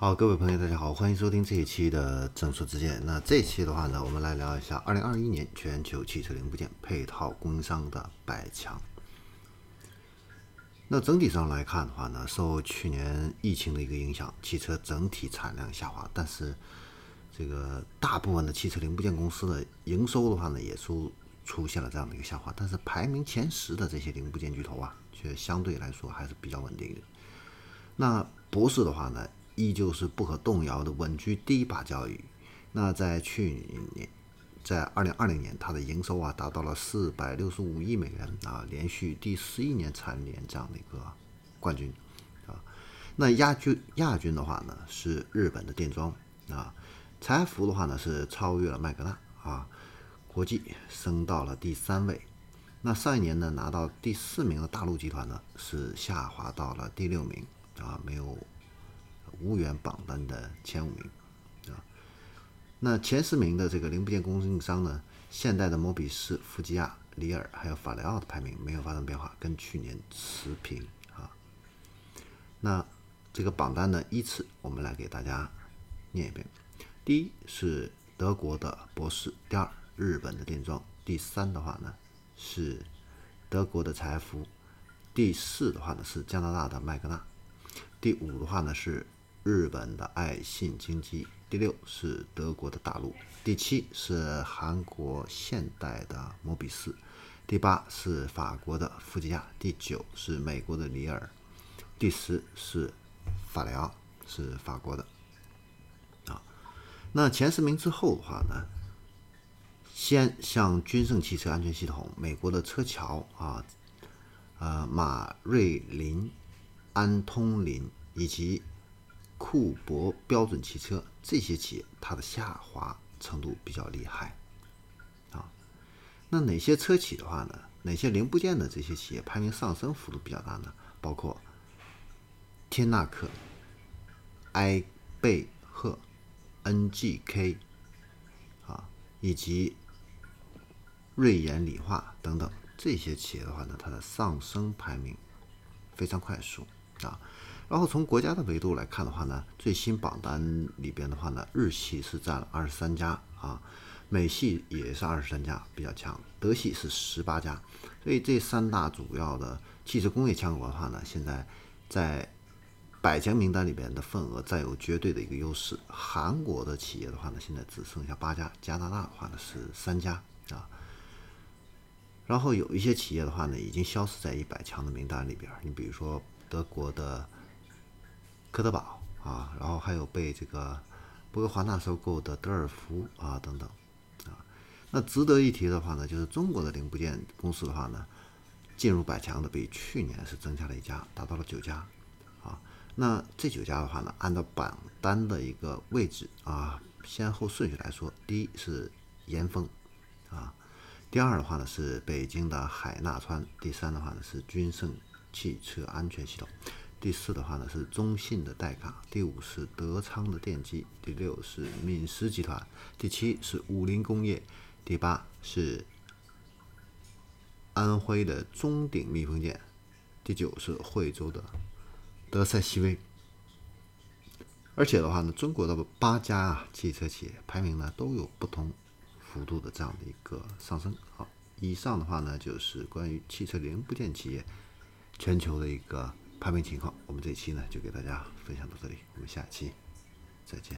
好，各位朋友，大家好，欢迎收听这一期的正说之见。那这期的话呢，我们来聊一下二零二一年全球汽车零部件配套供应商的百强。那整体上来看的话呢，受去年疫情的一个影响，汽车整体产量下滑，但是这个大部分的汽车零部件公司的营收的话呢，也出出现了这样的一个下滑。但是排名前十的这些零部件巨头啊，却相对来说还是比较稳定的。那博士的话呢？依旧是不可动摇的稳居第一把交椅。那在去年，在二零二零年，它的营收啊达到了四百六十五亿美元啊，连续第十一年蝉联这样的一个冠军啊。那亚军亚军的话呢是日本的电装啊，财富的话呢是超越了麦格纳啊，国际升到了第三位。那上一年呢拿到第四名的大陆集团呢是下滑到了第六名啊，没有。无缘榜单的前五名啊，那前十名的这个零部件供应商呢，现代的摩比斯、富吉亚、里尔还有法雷奥的排名没有发生变化，跟去年持平啊。那这个榜单呢，依次我们来给大家念一遍：第一是德国的博士，第二日本的电装，第三的话呢是德国的财富，第四的话呢是加拿大的麦格纳，第五的话呢是。日本的爱信经济，第六是德国的大陆，第七是韩国现代的摩比斯，第八是法国的富吉亚，第九是美国的里尔，第十是法雷奥，是法国的。啊，那前十名之后的话呢，先像军胜汽车安全系统、美国的车桥啊，呃马瑞林、安通林以及。库珀标准汽车这些企业，它的下滑程度比较厉害啊。那哪些车企的话呢？哪些零部件的这些企业排名上升幅度比较大呢？包括天纳克、埃贝赫、NGK 啊，以及瑞妍理化等等这些企业的话呢，它的上升排名非常快速啊。然后从国家的维度来看的话呢，最新榜单里边的话呢，日系是占了二十三家啊，美系也是二十三家比较强，德系是十八家，所以这三大主要的汽车工业强国的话呢，现在在百强名单里边的份额占有绝对的一个优势。韩国的企业的话呢，现在只剩下八家，加拿大的话呢是三家啊，然后有一些企业的话呢，已经消失在一百强的名单里边，你比如说德国的。科德堡啊，然后还有被这个博格华纳收购的德尔福啊等等啊。那值得一提的话呢，就是中国的零部件公司的话呢，进入百强的比去年是增加了一家，达到了九家啊。那这九家的话呢，按照榜单的一个位置啊，先后顺序来说，第一是严峰啊，第二的话呢是北京的海纳川，第三的话呢是君盛汽车安全系统。第四的话呢是中信的代卡，第五是德昌的电机，第六是闽实集团，第七是五菱工业，第八是安徽的中鼎密封件，第九是惠州的德赛西威。而且的话呢，中国的八家啊汽车企业排名呢都有不同幅度的这样的一个上升。好，以上的话呢就是关于汽车零部件企业全球的一个。排名情况，我们这一期呢就给大家分享到这里，我们下期再见。